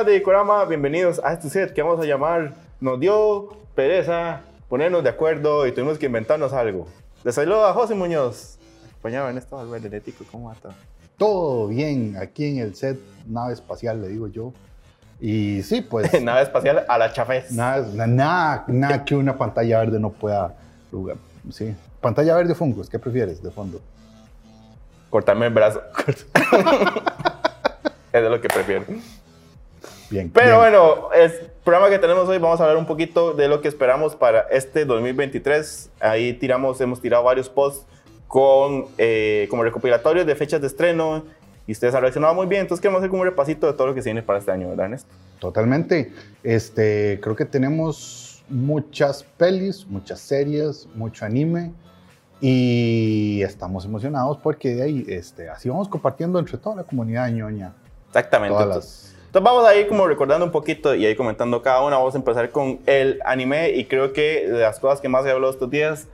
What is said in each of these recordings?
amigas de Ikorama, bienvenidos a este set que vamos a llamar Nos dio pereza ponernos de acuerdo y tuvimos que inventarnos algo. Les saludo a José Muñoz, acompañado en esto Albert Genético. ¿Cómo está? Todo bien aquí en el set nave espacial, le digo yo. Y sí, pues Nave espacial a la chafés. nada, nada, nada que una pantalla verde no pueda jugar. Sí. Pantalla verde o fungos, ¿qué prefieres de fondo? Cortarme el brazo. es de lo que prefiero. Bien. Pero bien. bueno, el programa que tenemos hoy vamos a hablar un poquito de lo que esperamos para este 2023. Ahí tiramos, hemos tirado varios posts con eh, como recopilatorios de fechas de estreno y ustedes han reaccionado muy bien. Entonces queremos hacer como un repasito de todo lo que se viene para este año, ¿verdad, Ernesto? Totalmente. Este, creo que tenemos muchas pelis, muchas series, mucho anime y estamos emocionados porque de ahí, este, así vamos compartiendo entre toda la comunidad ñoña. Exactamente. Todas Entonces, entonces vamos a ir como recordando un poquito y ahí comentando cada una. Vamos a empezar con el anime y creo que de las cosas que más se habló estos días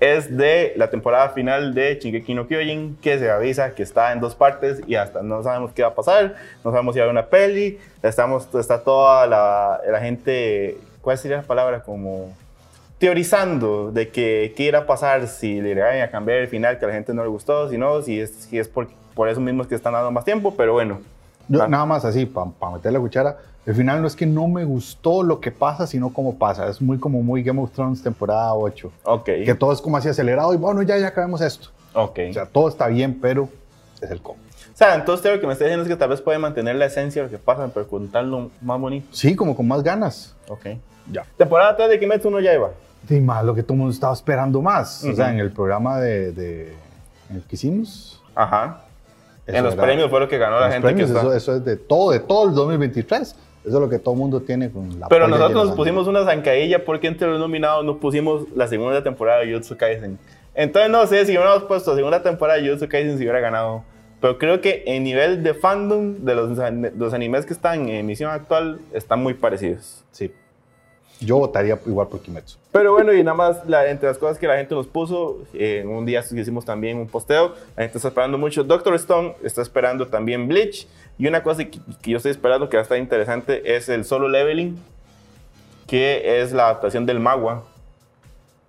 es de la temporada final de Shingeki no Kyojin que se avisa que está en dos partes y hasta no sabemos qué va a pasar, no sabemos si va a haber una peli, estamos, está toda la, la gente, ¿cuál sería la palabra? Como teorizando de que qué irá a pasar si le van a cambiar el final que a la gente no le gustó, si no, si es, si es por, por eso mismo que están dando más tiempo, pero bueno. Yo. Nada más así, para meter la cuchara. El final no es que no me gustó lo que pasa, sino cómo pasa. Es muy como muy Game of Thrones temporada 8. Ok. Que todo es como así acelerado y bueno, ya, ya acabemos esto. Ok. O sea, todo está bien, pero es el cómo. O sea, entonces lo que me está diciendo es que tal vez puede mantener la esencia de lo que pasa, pero contarlo más bonito. Sí, como con más ganas. Ok. Ya. Temporada 3 de Kimetsu no Yaiba. Sí, más lo que todo el mundo estaba esperando más. O sea, en el programa de, de en el que hicimos. Ajá. En los era- premios fue lo que ganó la los gente premios, que está. eso, eso es de todo, de todo el 2023. Eso es lo que todo el mundo tiene con la Pero nosotros nos pusimos una zancadilla porque entre los nominados no pusimos la segunda temporada de Jujutsu Kaisen. Entonces no sé si hubiéramos puesto segunda temporada de Jujutsu Kaisen si hubiera ganado. Pero creo que en nivel de fandom de los, los animes que están en emisión actual están muy parecidos. Sí. Yo votaría igual por Kimetsu. Pero bueno, y nada más, la- entre las cosas que la gente nos puso, en un día hicimos también un posteo, la gente está esperando mucho Doctor Stone, está esperando también Bleach, y una cosa que, que yo estoy esperando que va a estar interesante es el solo leveling, que es la adaptación del magua.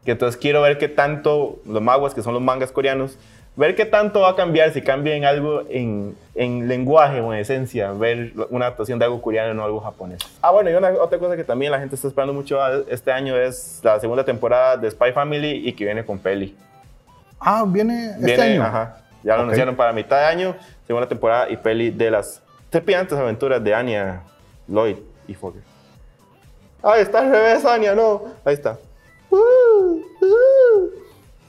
Que entonces quiero ver qué tanto, los maguas, que son los mangas coreanos, ver qué tanto va a cambiar, si cambia en algo en, en lenguaje o en esencia, ver una adaptación de algo coreano, no algo japonés. Ah, bueno, y una, otra cosa que también la gente está esperando mucho este año es la segunda temporada de Spy Family y que viene con peli. Ah, viene este Viene, año. Ajá, ya lo anunciaron para mitad de año, segunda temporada y peli de las trepidantes aventuras de Anya, Lloyd y Fogger. Ahí está al revés, Anya, no. Ahí está. Uh, uh.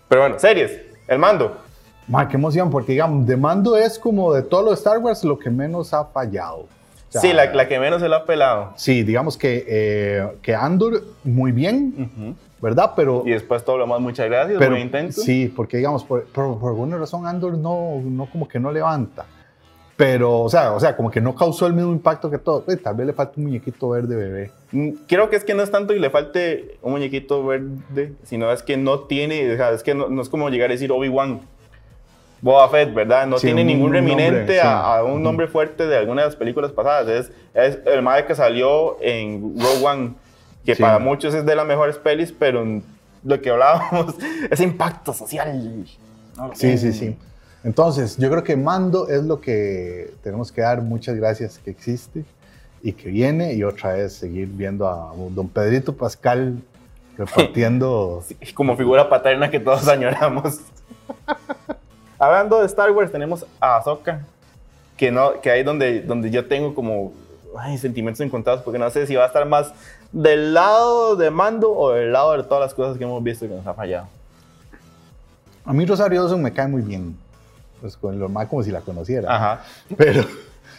Pero bueno, series. El mando. Ma, qué emoción, porque digamos, de mando es como de todo lo de Star Wars lo que menos ha fallado. O sea, sí, la, la que menos se lo ha pelado. Sí, digamos que, eh, que Andor muy bien, ¿verdad? Pero, Y después todo lo más, muchas gracias, pero buen intento. sí, porque digamos, por, por- por alguna razón Andor no, no como que no levanta. Pero, o sea, o sea, como que no causó el mismo impacto que todo. Pues, tal vez le falta un muñequito verde bebé. Mm, Creo que es que no es tanto que le falte un muñequito verde, sino es que no tiene, o sea, es que no, no es como llegar a decir Obi-Wan. Boba Fett, ¿verdad? No Sí, tiene un- ningún un reminente nombre, a, sí. a un Ujú. nombre fuerte de alguna de las películas pasadas. Es, es el madre que salió en Rogue One, que Sí. para muchos es de las mejores pelis, pero lo que hablábamos, ese impacto social. no Sí, sí, sí. Entonces, yo creo que Mando es lo que tenemos que dar muchas gracias que existe y que viene y otra vez seguir viendo a don Pedrito Pascal repartiendo... Como figura paterna que todos añoramos. Hablando de Star Wars, tenemos a Ahsoka, que, no, que ahí donde, donde yo tengo como ay, sentimientos encontrados, porque no sé si va a estar más del lado de Mando o del lado de todas las cosas que hemos visto que nos ha fallado. A mí Rosario Dawson me cae muy bien. Pues con lo más como si la conociera. Ajá. Pero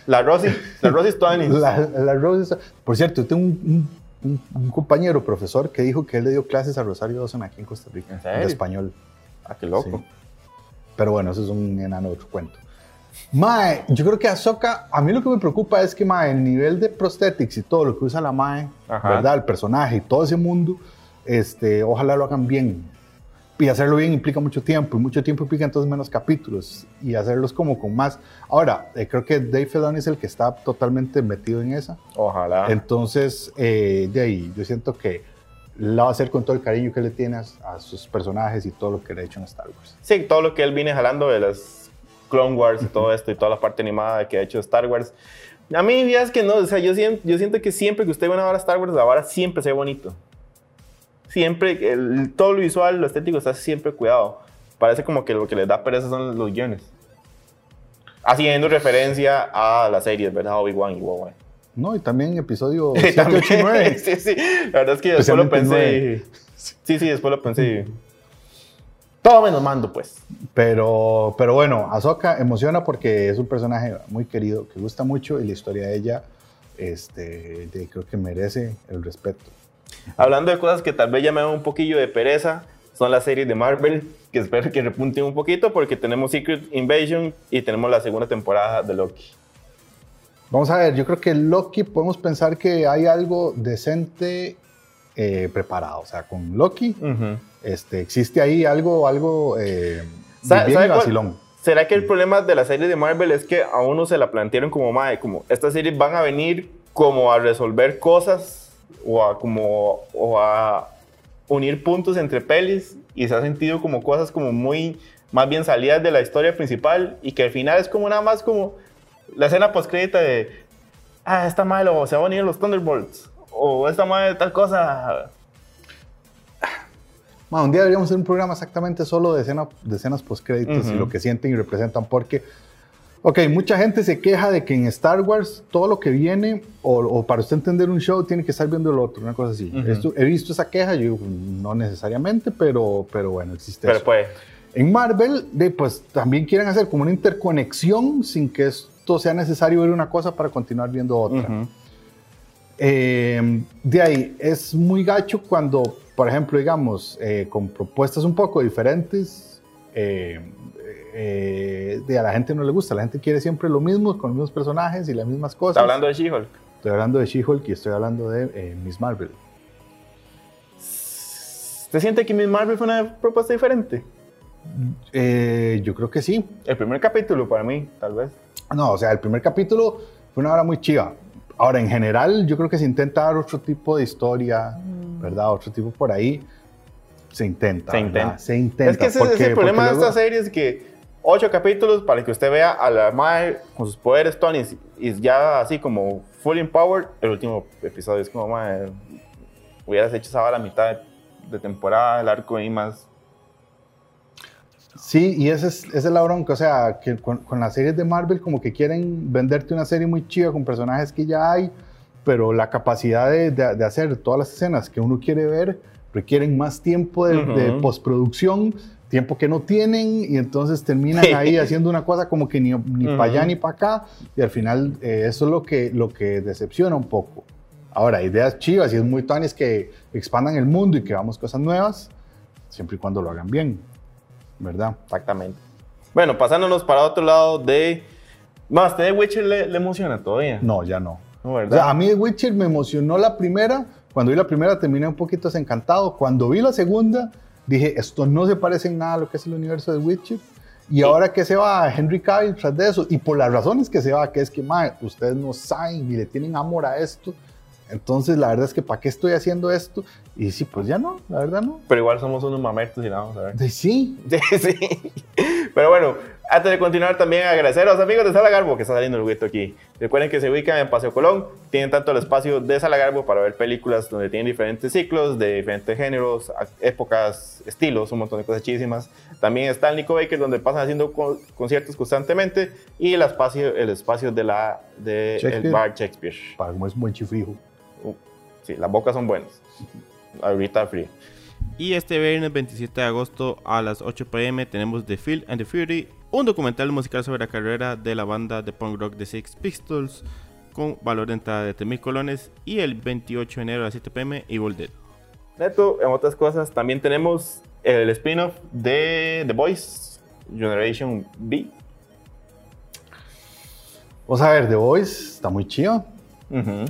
La Rosy, la Rosy Stoneys. la, la Rose- Por cierto, tengo un, un- un- compañero profesor que dijo que él le dio clases a Rosario Dawson aquí en Costa Rica. ¿En serio? De español. Ah, qué loco. Sí. Pero bueno, eso es un enano de otro cuento. Mae, yo creo que Ahsoka, a mí lo que me preocupa es que Mae, el nivel de prosthetics y todo lo que usa la Mae, Ajá. ¿verdad? El personaje y todo ese mundo, este, ojalá lo hagan bien. y hacerlo bien implica mucho tiempo, y mucho tiempo implica entonces menos capítulos, y hacerlos como con más. Ahora, eh, creo que Dave Filoni es el que está totalmente metido en esa. Ojalá. Entonces, eh, de ahí, yo siento que la va a hacer con todo el cariño que le tiene a, a sus personajes y todo lo que le ha hecho en Star Wars. Sí, todo lo que él viene jalando de las Clone Wars y todo esto y toda la parte animada que ha hecho Star Wars. A mí, ya es que no, o sea, yo siento, yo siento que siempre que usted ve una vara Star Wars, la vara siempre se ve bonito. Siempre, el, todo lo visual, lo estético está siempre cuidado. Parece como que lo que les da pereza son los guiones. Haciendo referencia a las series, ¿verdad? Obi-Wan y Obi-Wan. No, y también episodio 7, 8 y 9. sí, sí. La verdad es que después lo pensé. y- Sí, sí, después lo pensé. y- Todo menos mando, pues. Pero, pero bueno, Ahsoka emociona porque es un personaje muy querido, que gusta mucho y la historia de ella este, de- creo que merece el respeto. Hablando de cosas que tal vez ya me dan un poquillo de pereza, son las series de Marvel, que espero que repunten un poquito porque tenemos Secret Invasion y tenemos la segunda temporada de Loki. Vamos a ver, yo creo que Loki podemos pensar que hay algo decente eh, preparado. O sea, con Loki este, existe ahí algo, algo eh, ¿Sabe- bien sabe vacilón. ¿Será que el problema de la serie de Marvel es que a uno se la plantearon como, mae, como estas series van a venir como a resolver cosas o a como o a unir puntos entre pelis y se ha sentido como cosas como muy más bien salidas de la historia principal y que al final es como nada más como la escena postcrédita de ah, esta madre lo- se van a unir los Thunderbolts o esta madre tal cosa. Ma, un día deberíamos hacer un programa exactamente solo de, escena, de escenas postcréditos y Ujú. lo que sienten y representan, porque, ok, mucha gente se queja de que en Star Wars todo lo que viene, o, o para usted entender un show, tiene que estar viendo el otro, una cosa así. Ujú. Esto- he visto esa queja, yo no necesariamente, pero, pero bueno, existe Pero eso. pues, En Marvel, de, pues también quieren hacer como una interconexión sin que sea necesario ver una cosa para continuar viendo otra. Eh, de ahí, es muy gacho cuando, por ejemplo, digamos, eh, con propuestas un poco diferentes, eh, eh, de a la gente no le gusta. La gente quiere siempre lo mismo, con los mismos personajes y las mismas cosas. Está hablando de She-Hulk. Estoy hablando de She-Hulk y estoy hablando de eh, Miss Marvel. ¿Te siente que Miss Marvel fue una propuesta diferente? Eh, yo creo que sí. El primer capítulo para mí, tal vez. No, o sea, el primer capítulo fue una hora muy chiva. Ahora, en general, yo creo que se intenta dar otro tipo de historia, ¿verdad? Otro tipo por ahí. Se intenta. Se ¿verdad? intenta. Se intenta. es que ese porque- es el problema de luego- esta serie, es que ocho capítulos para que usted vea a la madre con sus poderes Tony y ya así como full empowered. El último episodio es como, madre, hubieras hecho esa a mitad de, de temporada, el arco y más. Sí, y ese es, esa es la bronca. O sea, que con, con las series de Marvel, como que quieren venderte una serie muy chiva con personajes que ya hay, pero la capacidad de, de- de hacer todas las escenas que uno quiere ver requieren más tiempo de, postproducción, tiempo que no tienen, y entonces terminan ahí haciendo una cosa como que ni, ni para allá ni para acá, y al final eh, eso es lo que, lo que decepciona un poco. Ahora, ideas chivas y es muy tanis que expandan el mundo y que hagamos cosas nuevas, siempre y cuando lo hagan bien, ¿verdad? Exactamente. Bueno, pasándonos para otro lado de... Más, ¿usted de Witcher le, le emociona todavía? No, ya no. No, O ¿verdad? sea, a mí The Witcher me emocionó la primera. Cuando vi la primera terminé un poquito desencantado. Cuando vi la segunda dije, esto no se parece en nada a lo que es el universo de Witcher. Y ahora que se va Henry Cavill tras de eso, y por las razones que se va, que es que, mae, ustedes no saben ni le tienen amor a esto. Entonces, la verdad es que, ¿para qué estoy haciendo esto? Y sí, pues ya no, la verdad no. Pero igual somos unos mamertos y la vamos a ver. De sí, Sí, sí. Pero bueno, antes de continuar también agradecer a los amigos de Sala Garbo que está saliendo el juguete aquí. Recuerden que se ubican en Paseo Colón, tienen tanto el espacio de Sala Garbo para ver películas donde tienen diferentes ciclos, de diferentes géneros, épocas, estilos, un montón de cosas chidísimas. También está el Nico Baker donde pasan haciendo co- conciertos constantemente y el espacio, el espacio de la de el Shakespeare. bar Shakespeare. para como es buen chifrijo. Uh, sí, las bocas son buenas. Ahorita frío. Y este viernes 27 de agosto a las 8 pm tenemos The Field and the Fury, un documental musical sobre la carrera de la banda de punk rock de Six Pistols con valor de entrada de 3.000 colones. Y el 28 de enero a las 7 pm Evil Dead. Neto, en otras cosas, también tenemos el spin-off de The Voice, Generation B. Vamos a ver, The Voice está muy chido. Ujú.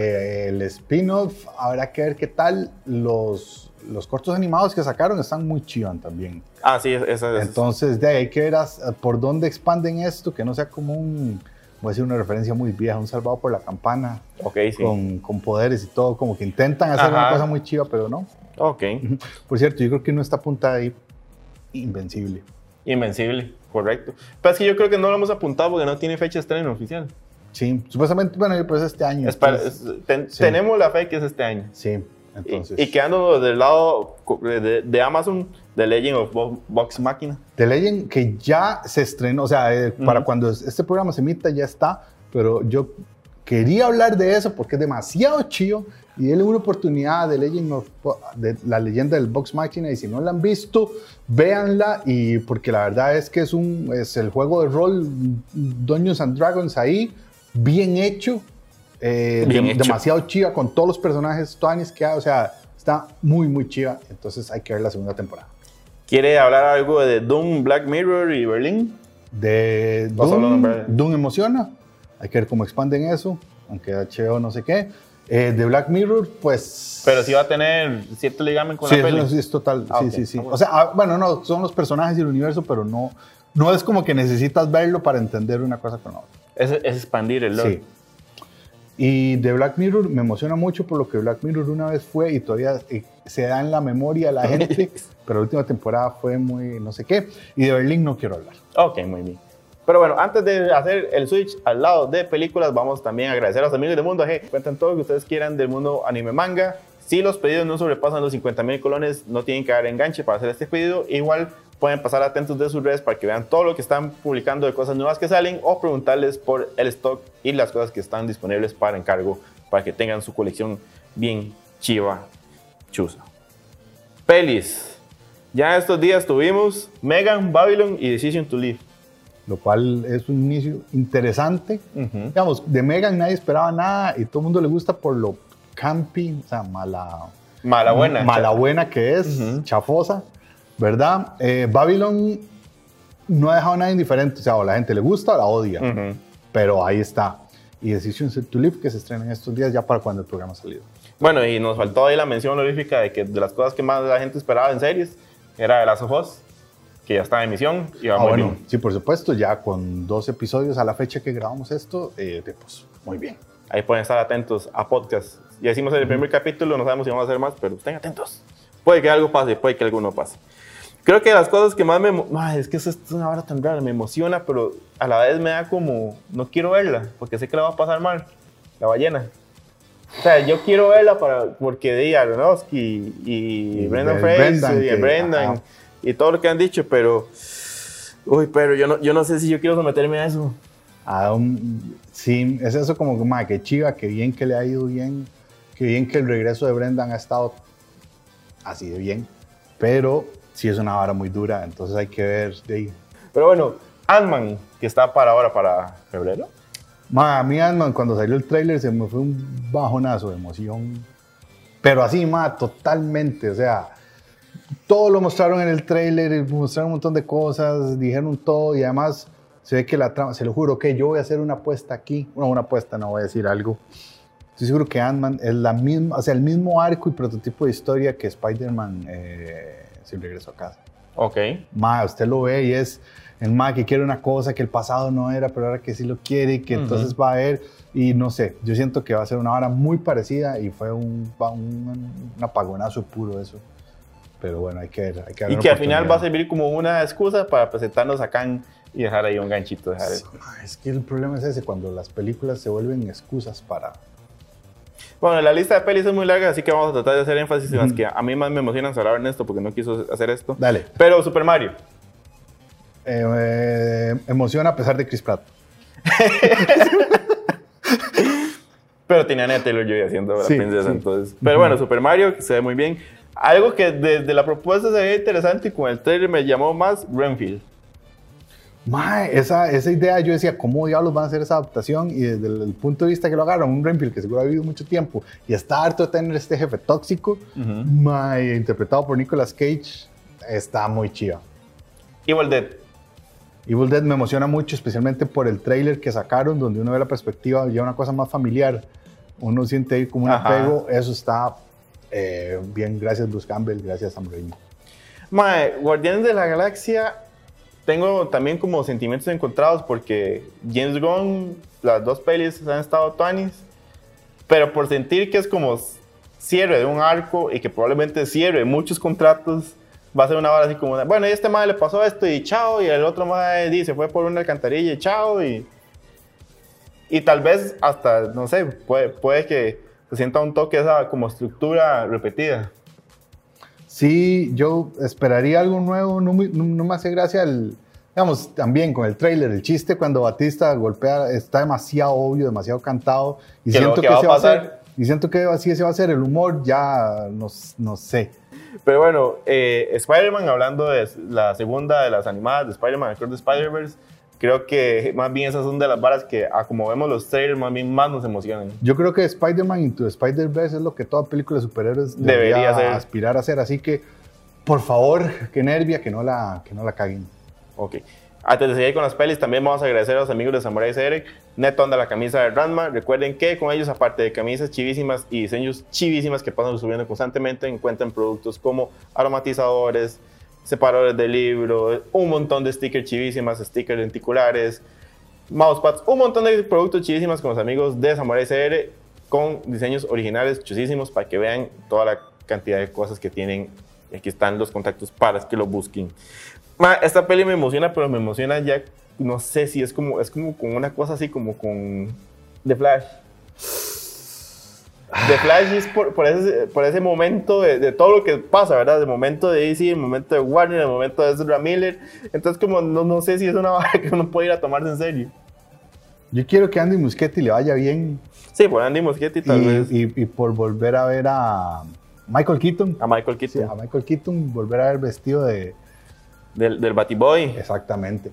Eh, el spin-off, habrá que ver qué tal. Los, los cortos animados que sacaron están muy chivan también. Ah, sí, esa es. Entonces, de ahí hay que ver as- por dónde expanden esto, que no sea como un, voy a decir una referencia muy vieja, un salvado por la campana, Ok, sí. con, con poderes y todo, como que intentan hacer una Ajá. cosa muy chiva, pero no. Ok. Por cierto, yo creo que no está apuntada ahí invencible. Invencible, correcto. Pero es que yo creo que no lo hemos apuntado porque no tiene fecha de estreno oficial. Sí, supuestamente, bueno, pues este año. Es para- es- ten- sí. Tenemos la fe que es este año. sí, Y- entonces. Y, quedando del lado de, de Amazon, The Legend of Bo- Vox Machina. The Legend que ya se estrenó, o sea, eh, para Ujú. cuando este programa se emita ya está, pero yo quería hablar de eso porque es demasiado chido y denle una oportunidad The Legend of de la leyenda del Box Machina y si no la han visto, véanla y porque la verdad es que es un es el juego de rol Dungeons and Dragons ahí bien hecho, eh, Bien de- hecho. demasiado chiva con todos los personajes tuanis que hay, o sea, está muy muy chiva, entonces hay que ver la segunda temporada. ¿Quiere hablar algo de Doom, Black Mirror y Berlín? De Doom. Doom emociona. Hay que ver cómo expanden eso, aunque HBO no sé qué. Eh, de Black Mirror, pues. Pero sí va a tener cierto ligamen con sí, la peli. sí es total. Ah, sí, ok. sí, sí. Ah. O sea, ah, bueno, no, son los personajes y el universo, pero no, no es como que necesitas verlo para entender una cosa con la otra. Es, es expandir el lore. Sí. Y de Black Mirror me emociona mucho por lo que Black Mirror una vez fue y todavía eh, se da en la memoria a la gente, pero la última temporada fue muy no sé qué. Y de Berlín no quiero hablar. Ok, muy bien. Pero bueno, antes de hacer el switch al lado de películas, vamos también a agradecer a los amigos de Mundo AG. Cuentan todo lo que ustedes quieran del mundo anime manga. Si los pedidos no sobrepasan los 50 mil colones, no tienen que dar enganche para hacer este pedido. Igual pueden pasar atentos de sus redes para que vean todo lo que están publicando de cosas nuevas que salen o preguntarles por el stock y las cosas que están disponibles para encargo para que tengan su colección bien chiva, chusa. Pelis. Ya estos días tuvimos Megan, Babylon y Decision to Live. lo cual es un inicio interesante. Digamos, de Megan nadie esperaba nada y todo el mundo le gusta por lo campy, o sea, mala, Mala buena. mala buena que es, Ujú. chafosa, ¿verdad? Eh, Babylon no ha dejado a nadie indiferente, o sea, o la gente le gusta o la odia, pero ahí está. Y Decision to Live que se estrena en estos días ya para cuando el programa ha salido. Bueno, y nos faltó ahí la mención honorífica de que de las cosas que más la gente esperaba en series era The Last of Us, que ya está en emisión y va Ah, muy bueno, bien. sí, por supuesto, ya con dos episodios a la fecha que grabamos esto, eh, pues muy bien. Ahí pueden estar atentos a podcast. Ya hicimos el primer capítulo, no sabemos si vamos a hacer más, pero estén atentos. Puede que algo pase, puede que algo no pase. Creo que las cosas que más me... Ay, es que eso es una hora tan rara, me emociona, pero a la vez me da como... No quiero verla, porque sé que la va a pasar mal. La ballena. O sea, yo quiero verla para, porque de Aronofsky y, Y Brendan Fraser y Brendan ajá. y todo lo que han dicho, pero... Uy, pero yo no, yo no sé si yo quiero someterme a eso. a un- sí, es eso como que, ma, que chiva, que bien que le ha ido bien, que bien que el regreso de Brendan ha estado así de bien, pero sí es una vara muy dura, entonces hay que ver de ahí. Pero bueno, Ant-Man, que está para ahora, para febrero. Ma, a mí Ant-Man, cuando salió el tráiler se me fue un bajonazo de emoción, pero así, ma, totalmente, o sea, todo lo mostraron en el tráiler, mostraron un montón de cosas, dijeron todo y además se ve que la trama, se lo juro que yo voy a hacer una apuesta aquí, no, una apuesta, no voy a decir algo. Estoy seguro que Ant-Man es la misma, o sea, el mismo arco y prototipo de historia que Spider-Man eh, sin regreso a casa. Ok. Ma, usted lo ve y es el ma que quiere una cosa que el pasado no era, pero ahora que sí lo quiere y que Ujú. entonces va a ver. Y no sé, yo siento que va a ser una hora muy parecida y fue un, un, un apagonazo puro eso. Pero bueno, hay que ver. Hay que Y que al final va a servir como una excusa para presentarnos a Kang y dejar ahí un ganchito. Dejar Sí, ma, Es que el problema es ese, cuando las películas se vuelven excusas para... Bueno, la lista de pelis es muy larga, así que vamos a tratar de hacer énfasis en las que a mí más me emocionan. Será Ernesto porque no quiso hacer esto. Dale. Pero Super Mario. Eh, eh, emociona a pesar de Chris Pratt. Pero tenía a Anya Taylor-Joy haciendo la Sí, princesa, sí. entonces. Pero bueno, Super Mario, se ve muy bien. Algo que desde la propuesta se ve interesante y con el trailer me llamó más Renfield. Mae, esa, esa idea yo decía, ¿cómo diablos van a hacer esa adaptación? Y desde el, el punto de vista que lo agarran, un Renfield que seguro ha vivido mucho tiempo y está harto de tener este jefe tóxico, mae, interpretado por Nicolas Cage, está muy chido. Evil Dead. Evil Dead me emociona mucho, especialmente por el trailer que sacaron, donde uno ve la perspectiva ya una cosa más familiar uno siente ahí como un Ajá. apego, eso está eh, bien, gracias Bruce Campbell, gracias Sam Raimi. Mae, Guardianes de la Galaxia, tengo también como sentimientos encontrados porque James Gunn, las dos pelis han estado tuanis, pero por sentir que es como cierre de un arco y que probablemente cierre muchos contratos, va a ser una hora así como, bueno, y este mae le pasó esto y chao, y el otro mae di, se fue por una alcantarilla y chao, y, y tal vez hasta, no sé, puede, puede que se sienta un toque esa como estructura repetida. Sí, yo esperaría algo nuevo, no, me- no- no me hace gracia el, digamos, también con el trailer, el chiste cuando Batista golpea, está demasiado obvio, demasiado cantado, y Que siento que que, va a ese va a pasar. ser, y siento que así ese va a ser el humor, ya no, no sé. Pero bueno, eh, Spider-Man, hablando de la segunda de las animadas de Spider-Man, Across the Spider-Verse, creo que más bien esas son de las varas que, a como vemos los trailers, más bien más nos emocionan. Yo creo que Spider-Man Into Spider-Verse es lo que toda película de superhéroes Debería debería, ser. aspirar a hacer, así que, por favor, que nervia, que no la, que no la caguen. Ok. Antes de seguir con las pelis, también vamos a agradecer a los amigos de Samurai CR. Neto anda la camisa de Ranma. Recuerden que con ellos, aparte de camisas chivísimas y diseños chivísimas que pasan subiendo constantemente, encuentran productos como aromatizadores, separadores de libro, un montón de stickers chivísimas, stickers lenticulares, mousepads, un montón de productos chivísimas con los amigos de Samurai CR con diseños originales chusísimos para que vean toda la cantidad de cosas que tienen. Aquí están los contactos para que lo busquen. Ma, esta peli me emociona, pero me emociona ya, no sé si es como, es como con una cosa así como con The Flash. The Flash es por, por ese, por ese momento de, de todo lo que pasa, ¿verdad? El momento de DC, el momento de Warner, el momento de Ezra Miller. Entonces, como no, no sé si es una vara que uno puede ir a tomarse en serio. Yo quiero que Andy Muschietti le vaya bien Sí, por Andy Muschietti tal y, vez. y- y por volver a ver a Michael Keaton. a Michael Sí, Keaton, a Michael Keaton, volver a ver vestido de... del, del Batiboy. Exactamente.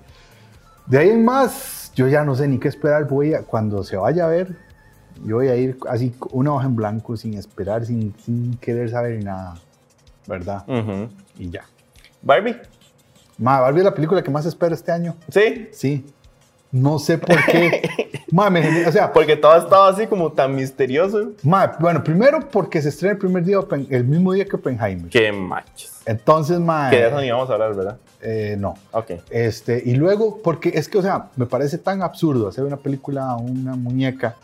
De ahí en más, yo ya no sé ni qué esperar. Voy a, cuando se vaya a ver, yo voy a ir así, una hoja en blanco, sin esperar, sin, sin querer saber nada. ¿Verdad? Ujú. Y ya. Barbie. Ma, Barbie es la película que más espero este año. Sí, Sí. No sé por qué. Ma, me o sea, porque todo estaba así como tan misterioso. ma, bueno, primero porque se estrena el primer día, el mismo día que Oppenheimer. Qué machos. Entonces, ma, Que de eso ni vamos a hablar, ¿verdad? eh, no. Ok. Este, y luego, porque es que, o sea, me parece tan absurdo hacer una película a una muñeca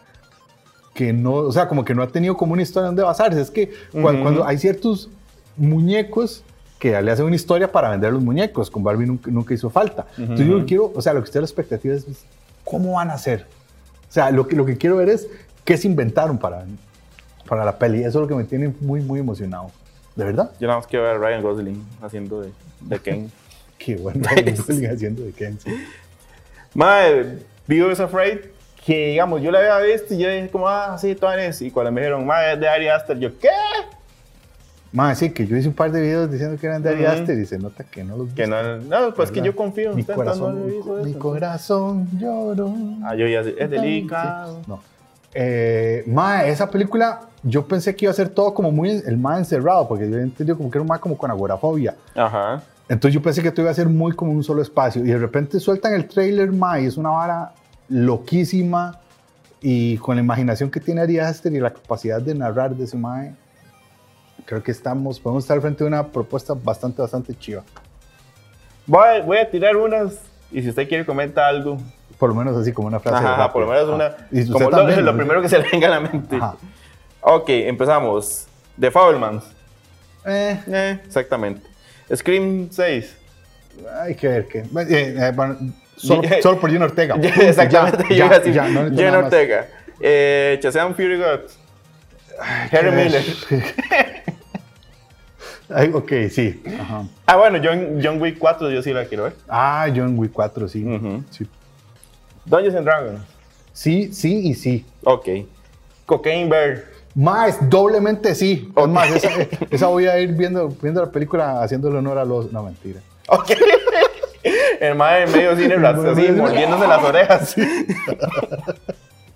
que no, o sea, como que no ha tenido como una historia donde basarse. Es que cuan- Ujú. cuando, hay ciertos muñecos que le hacen una historia para vender los muñecos, con Barbie nunca, nunca hizo falta. Entonces yo quiero, o sea, lo que estoy a la expectativa es, ¿cómo van a hacer? O sea, lo que, lo que quiero ver es qué se inventaron para, para la peli. Eso es lo que me tiene muy, muy emocionado. ¿De verdad? Yo nada más quiero ver a Ryan Gosling haciendo de, de Ken. Qué bueno. Gosling haciendo de Ken, sí. Madre, Beavis Afraid, que digamos, yo la había visto y yo dije como, ah, sí, Tuanes. Y cuando me dijeron, madre, es de Ari Aster, yo, ¿qué? Más sí, que yo hice un par de videos diciendo que eran de Ari. Aster y se nota que no los Que no, no, pues que ¿verdad? yo confío en Mi usted, corazón, mi eso. corazón lloró. Ah, yo ya sé, es delicado. Sí, No. Eh, mae, esa película, yo pensé que iba a ser todo como muy el más encerrado, porque yo entendí como que era un mae como con agorafobia. Ajá. Entonces yo pensé que todo iba a ser muy como un solo espacio. Y de repente sueltan el trailer, mae, y es una vara loquísima. Y con la imaginación que tiene Ari Aster y la capacidad de narrar de ese mae, creo que estamos, podemos estar frente a una propuesta bastante, bastante chiva. Voy, a- voy a tirar unas y si usted quiere comenta algo. Por lo menos así como una frase. Ajá, rápida. por lo menos Ajá. una. Y Como lo, también, lo ¿no? primero que se le venga a la mente. Ajá. Ok, empezamos. The Fablemans. Eh, Eh, exactamente. Scream 6. hay que ver qué. Eh, eh, bueno, solo, solo por Gino Ortega. Exactamente, ya, yo iba a decir ya, no más. Ortega. Eh, Shazam Fury God. Harry. Miller. Ay, ok, sí. Ajá. Ah, bueno, John, John Wick 4 yo sí la quiero ver. Ah, John Wick 4, sí. Ujú. sí. Dungeons and Dragons. Sí, sí y sí. Ok. Cocaine Bear. Más, doblemente sí. Ok. Es más, esa, esa voy a ir viendo, viendo la película haciéndole honor a los. No, mentira. Ok. El mae en medio cine así, mordiéndose las orejas.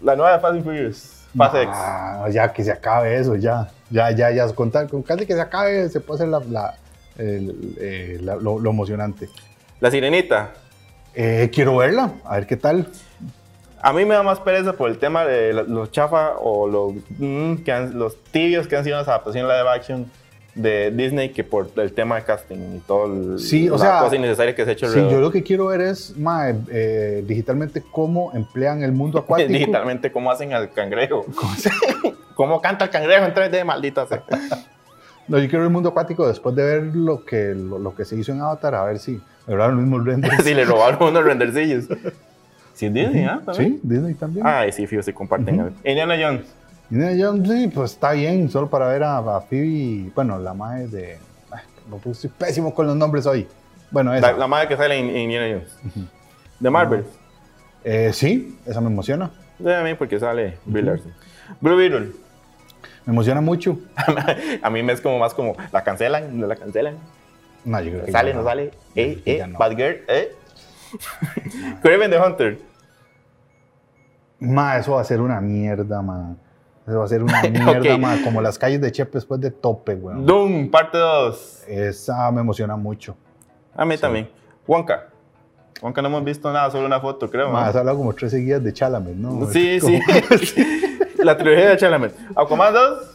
La nueva de Fast and Furious. Fast X. Ah, ya que se acabe eso, ya. Ya, ya, ya. Con, tal- con casi que se acabe, se puede hacer la, la- el- eh, la- lo, lo emocionante. La Sirenita. Eh, quiero verla, a ver qué tal. A mí me da más pereza por el tema de lo- los chafa o los, mm, que han- los tibios que han sido las adaptaciones live action de Disney que por el tema de casting y todo el, Sí, o la sea, cosa innecesaria que se ha hecho Sí, yo lo que quiero ver es, mae, eh, digitalmente, cómo emplean el mundo acuático. Digitalmente, cómo hacen al cangrejo. ¿Cómo canta el cangrejo en 3D, maldita sea? No, yo quiero ver el mundo acuático después de ver lo que, lo, lo que se hizo en Avatar, a ver si lograron los mismos renders. si le robaron unos rendercillos. Sí, Disney, ¿ah? ¿También? Sí, Disney también. Ay, sí, fijo, se comparten. Ujú. Indiana Jones. Indiana Jones, sí, pues está bien, solo para ver a, a Phoebe, bueno, la madre de... ay, estoy pésimo con los nombres hoy. Bueno, esa. La, la madre que sale en, en Indiana Jones. De Marvel. Eh, sí, esa me emociona. De a mí porque sale Bill Larson. Blue Beetle. Me emociona mucho. a mí me es como más como, ¿la cancelan? ¿No la cancelan? No, yo creo que ¿Sale? ¿No sale? ¿Eh? ¿Eh? no. ¿Bad Girl? ¿Eh? Craven the Hunter. Ma, eso va a ser una mierda, ma. Eso va a ser una mierda, Ok. ma. Como las calles de Chepe después de tope, weón. Doom, parte 2. Esa me emociona mucho. A mí también. Wonka. Wonka no hemos visto nada, solo una foto, creo. ¿no? has hablado como tres seguidas de Chalamet, ¿no? Sí, sí. la trilogía de Chalamet. Aquaman 2.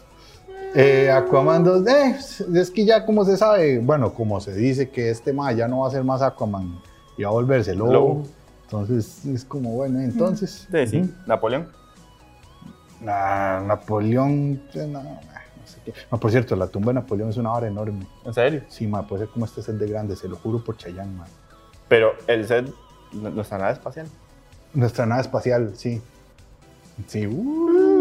Eh, Aquaman 2, eh, es que ya como se sabe, bueno, como se dice que este ma ya no va a ser más Aquaman y va a volverse lobo. Lobo. Entonces es como, bueno, entonces. Sí, sí. Napoleón. Nah, Napoleón, no, nah, no sé qué. Ma, por cierto, la tumba de Napoleón es una hora enorme. ¿En serio? Sí, ma, puede ser como este set de grande, se lo juro por Chayán, ma. Pero el set, no- nuestra nave espacial. Nuestra nave espacial, sí. Sí, uh.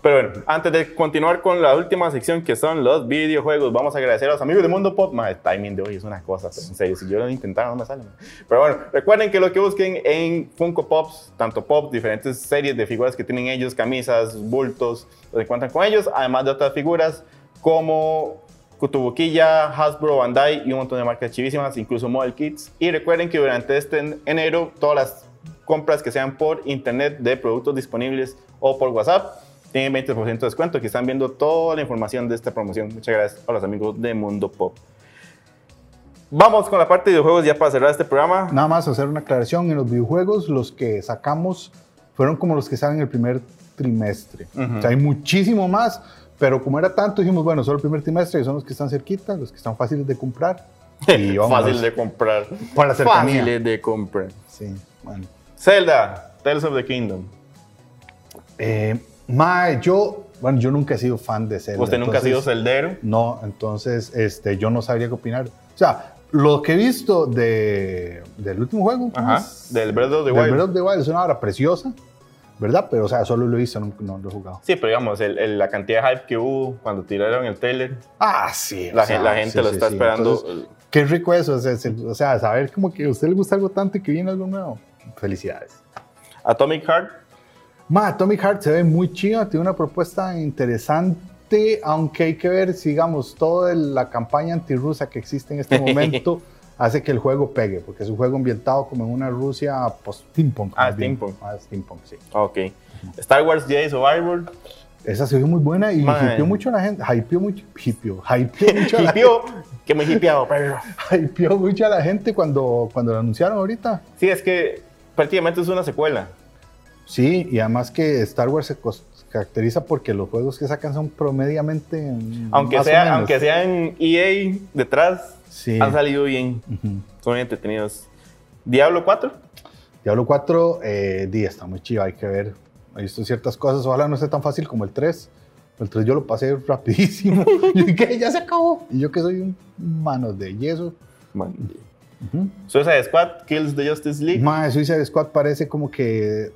Pero bueno, antes de continuar con la última sección que son los videojuegos, vamos a agradecer a los amigos de Mundo Pop. Ma, el timing de hoy es una cosa, en serio, si yo lo intentara no me sale. Pero bueno, recuerden que lo que busquen en Funko Pops, tanto Pop, diferentes series de figuras que tienen ellos, camisas, bultos, los encuentran con ellos, además de otras figuras como Kutubuquilla, Hasbro, Bandai y un montón de marcas chivísimas, incluso Model Kits. Y recuerden que durante este en- enero todas las compras que sean por internet de productos disponibles o por WhatsApp tienen 20% de descuento. Aquí están viendo toda la información de esta promoción. Muchas gracias a los amigos de Mundo Pop. Vamos con la parte de videojuegos ya para cerrar este programa. Nada más hacer una aclaración, en los videojuegos los que sacamos fueron como los que salen el primer trimestre. Ujú. O sea, hay muchísimo más, pero como era tanto, dijimos, bueno, solo el primer trimestre y son los que están cerquita, los que están fáciles de comprar. Y. Fácil de comprar. Por la cercanía. Fáciles de comprar. Sí, bueno. Zelda, Tales of the Kingdom. Eh, mae, yo, bueno, yo nunca he sido fan de Zelda. Usted nunca ha sido entonces- celdero. No, entonces este, yo no sabría qué opinar. O sea, lo que he visto de, del último juego, ¿cómo Ajá. es? Del Breath of the Del Wild. Breath of the Wild es una obra preciosa, ¿verdad? Pero, o sea, solo lo he visto, no, no lo he jugado. Sí, pero digamos, el- el- la cantidad de hype que hubo cuando tiraron el trailer, Ah, sí. la, sea, la gente sí, lo sí, está sí. esperando. Entonces, qué rico eso, o sea, se- o sea, saber como que a usted le gusta algo tanto y que viene algo nuevo. Felicidades. Atomic Heart, Ma, Atomic Heart se ve muy chido, tiene una propuesta interesante, aunque hay que ver, si, digamos, toda la campaña antirrusa que existe en este momento hace que el juego pegue, porque es un juego ambientado como en una Rusia post-steampunk. Ah, steampunk. Ah, steampunk, sí. ok. Star Wars Jedi Survivor, Esa se ve muy buena y Man. hypeó mucho a la gente, hypeó mucho, hypeó, hypeó mucho a la, Hippio, que muy hipiado, pero. hypeó mucho a la gente cuando, cuando lo anunciaron ahorita. Sí, es que prácticamente es una secuela. Sí, y además que Star Wars se caracteriza porque los juegos que sacan son promediamente... Aunque más sea, aunque sea en EA detrás, Sí. han salido bien. Ujú. Son bien entretenidos. Diablo 4, Diablo 4, eh, está muy chido, hay que ver. He visto ciertas cosas, ojalá no sea tan fácil como el 3. El 3 yo lo pasé rapidísimo. y dije, ya se acabó. Y yo que soy un mano de yeso. man. Ujú. Suicide Squad, Kills the Justice League. Mae, Suicide Squad parece como que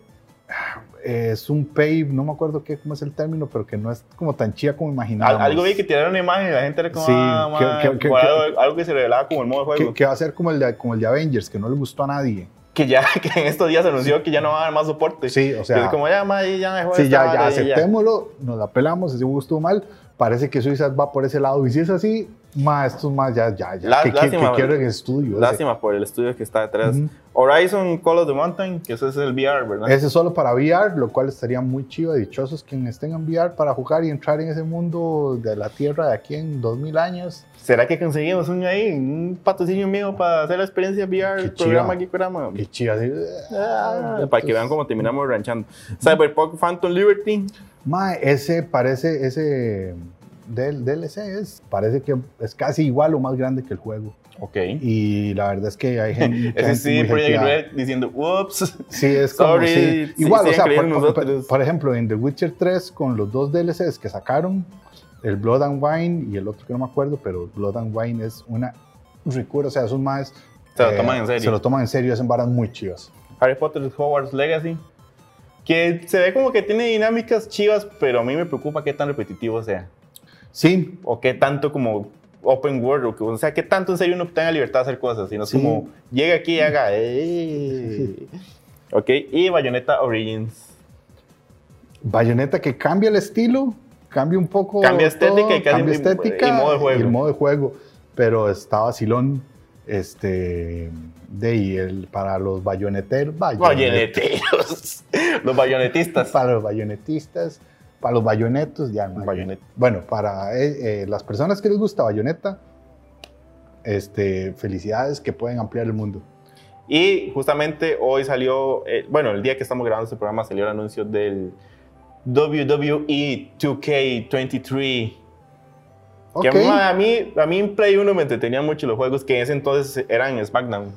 es un pay, no me acuerdo qué, cómo es el término, pero que no es como tan chida como imaginábamos. algo vi que tiraron una imagen y la gente era como, Sí, ah, que- que- que- algo, algo que se revelaba como el modo de juego. que, va a ser como el, de, como el de Avengers, que no le gustó a nadie. que ya que en estos días se anunció que ya no va a haber más soporte. Sí, o Que sea, como ya, ma, ya dejó Sí, ya, ya aceptémoslo, nos la pelamos, si estuvo mal. parece que Suicide va por ese lado. Y si es así, más esto más ya, ya, ya. La- que, lástima, que quiero en estudio. ese. Lástima por el estudio que está detrás. Horizon Call of the Mountain, que ese es el VR, ¿verdad? Ese es solo para VR, lo cual estaría muy chido. Dichosos quienes en VR para jugar y entrar en ese mundo de la Tierra de aquí en 2000 años. ¿Será que conseguimos un ahí, un patrocinio mío para hacer la experiencia VR, Qué el programa chiva. Geekorama? Qué chido. así, Ah, para que vean cómo terminamos ranchando. Cyberpunk Phantom Liberty. Mae, ese parece, ese del DLC es, parece que es casi igual o más grande que el juego. Ok. Y la verdad es que hay gente. Ese sí, Project. Red diciendo, ups. Sí, es como. Sorry, sí. sí, Igual, o siguen sea, por, por- por ejemplo, en The Witcher 3, con los dos DLCs que sacaron, el Blood and Wine y el otro que no me acuerdo, pero Blood and Wine es una ricura, o sea, esos más. eh, Se lo toman en serio. Se lo toman en serio, hacen varas muy chivas. Harry Potter Hogwarts Legacy. Que se ve como que tiene dinámicas chivas, pero a mí me preocupa qué tan repetitivo sea. Sí, O qué tanto como open world, o, que, o sea, qué tanto en serio uno tenga libertad de hacer cosas, sino es Sí. como llega aquí y haga. "Eh". Ok, y Bayonetta Origins. Bayonetta que cambia el estilo, cambia un poco. Cambia estética y cambia y- estética y modo de juego. y el modo de juego. Pero está vacilón. Este. De ahí, el, para los bayoneteros. bayonet- Bayoneteros. Los bayonetistas. Para los bayonetistas, para los bayonetos, ya no. Bueno, para eh, eh, las personas que les gusta bayoneta, este, felicidades que pueden ampliar el mundo. Y justamente hoy salió, eh, bueno, el día que estamos grabando este programa salió el anuncio del WWE 2K23. Ok. Que a mí, a mí en Play 1 me entretenían mucho los juegos que en ese entonces eran SmackDown.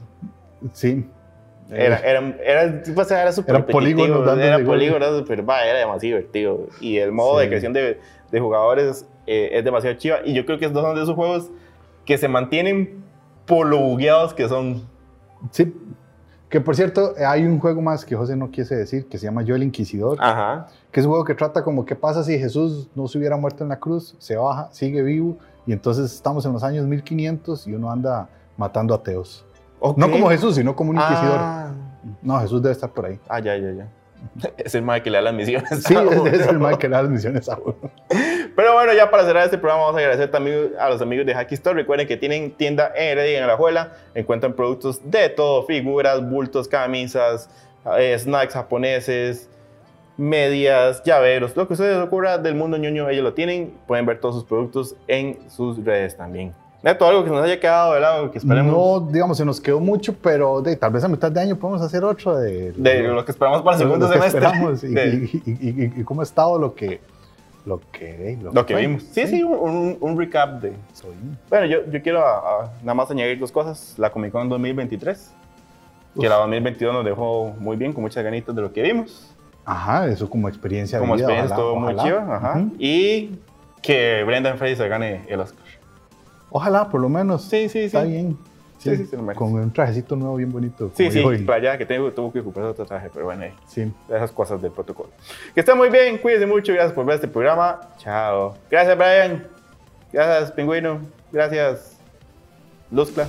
Sí. Era, era, era, pues, era súper polígonos Era gol. polígonos, pero era demasiado divertido. Y el modo de Sí. creación de, de jugadores eh, es demasiado chiva. Y yo creo que estos son de esos juegos que se mantienen por lo bugueados que son. Sí. Que por cierto, hay un juego más que José no quise decir, que se llama Yo el Inquisidor, Ajá. que es un juego que trata como qué pasa si Jesús no se hubiera muerto en la cruz, se baja, sigue vivo, y entonces estamos en los años 1500 y uno anda matando ateos. No como Jesús, sino como un inquisidor. Ah, No, Jesús debe estar por ahí. ah, ya, ya, ya. Es el mal que le da las misiones. Sí, es, es el mal que le da las misiones a uno. Pero bueno, ya para cerrar este programa vamos a agradecer también a los amigos de Hacky Store. Recuerden que tienen tienda en Heredia y en Alajuela. Encuentran productos de todo, figuras, bultos, camisas, eh, snacks japoneses, medias, llaveros, lo que ustedes ocurra del mundo ñoño, ellos lo tienen. Pueden ver todos sus productos en sus redes también. Neto, algo que nos haya quedado lado, que esperemos. No, digamos, se nos quedó mucho, pero de, tal vez a mitad de año podemos hacer otro de, De lo que esperamos para el segundo lo que semestre. y, y- y- y- cómo ha estado lo que lo que lo que fue. vimos. Sí, sí, un, un- un recap de, Soy- Bueno, yo, yo quiero ah, ah, nada más añadir dos cosas. La Comic Con 2023, que la 2022 nos dejó muy bien, con muchas ganitas de lo que vimos. Ajá, eso como experiencia Como de vida. experiencia ojalá, muy ojalá. chiva. Ajá. Ujú. Y que Brendan Fraser gane el Oscar. Ojalá, por lo menos. Sí, sí, sí. Está bien. Sí, sí, merece. Con un trajecito nuevo bien bonito. Sí, sí, hoy. playa que tengo, tuvo que recuperar otro traje, pero bueno, eh, Sí. esas cosas del protocolo. Que estén muy bien, cuídense mucho, gracias por ver este programa. Chao. Gracias, Brian. Gracias, Pingüino. Gracias, Luzcla.